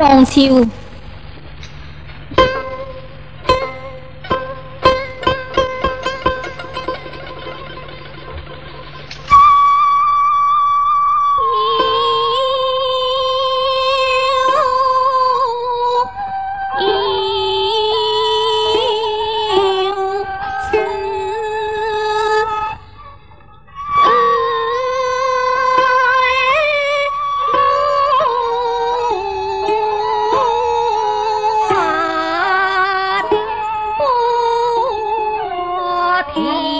用อ Oh.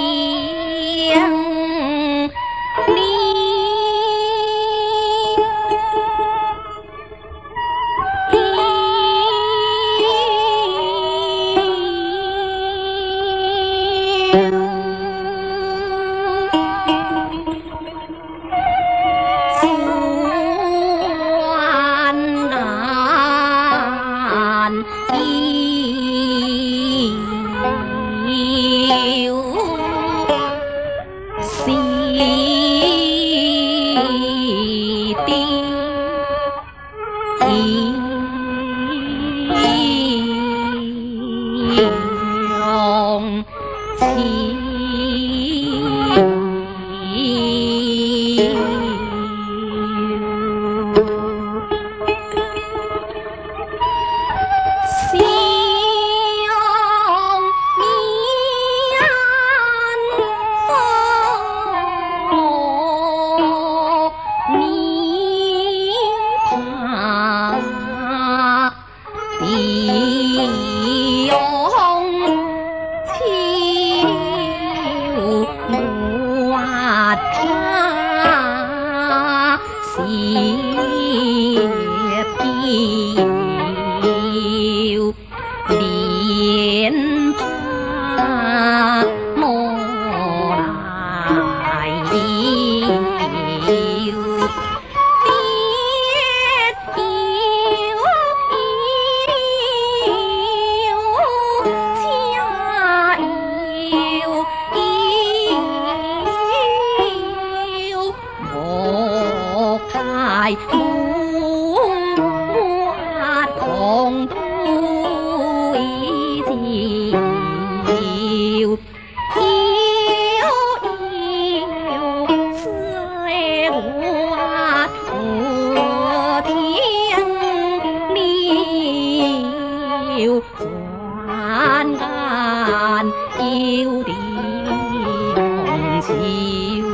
dài múa còn tôi gì yêu yêu yêu xưa hoa thua hoàn ngàn yêu đi còn siêu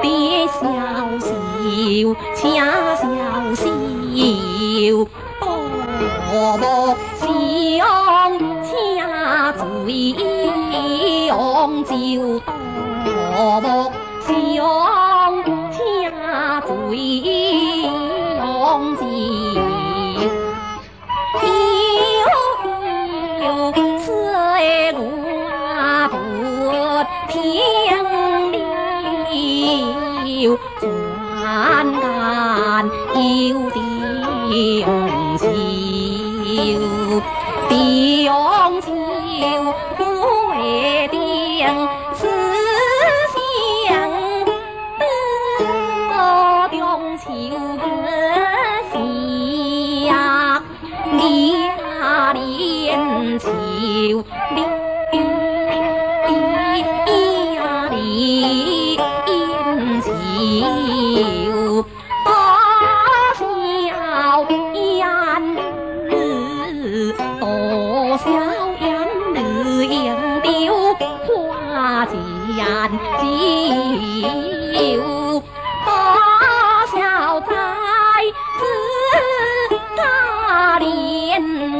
别笑笑小，恰小秀，宝宝香，恰醉红酒，宝宝香。转眼又是红袖当朝姑既然今有大小寨子大连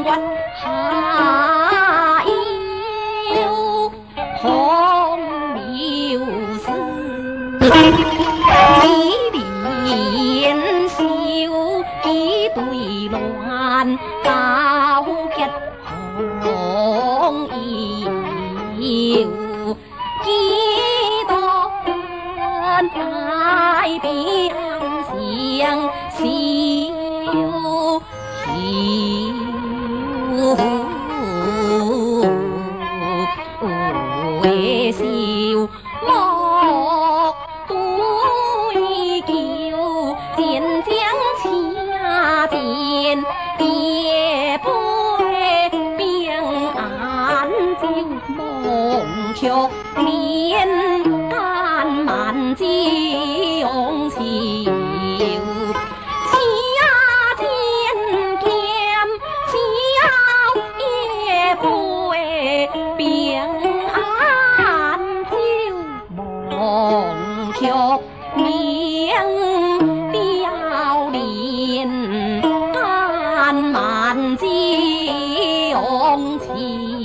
欢哈一红又是一年秋一对乱刀片红代表相秀秀为秀莫对酒，见将掐剑叠杯并安酒梦却面干满酒 零，干满酒情。